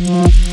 Yeah.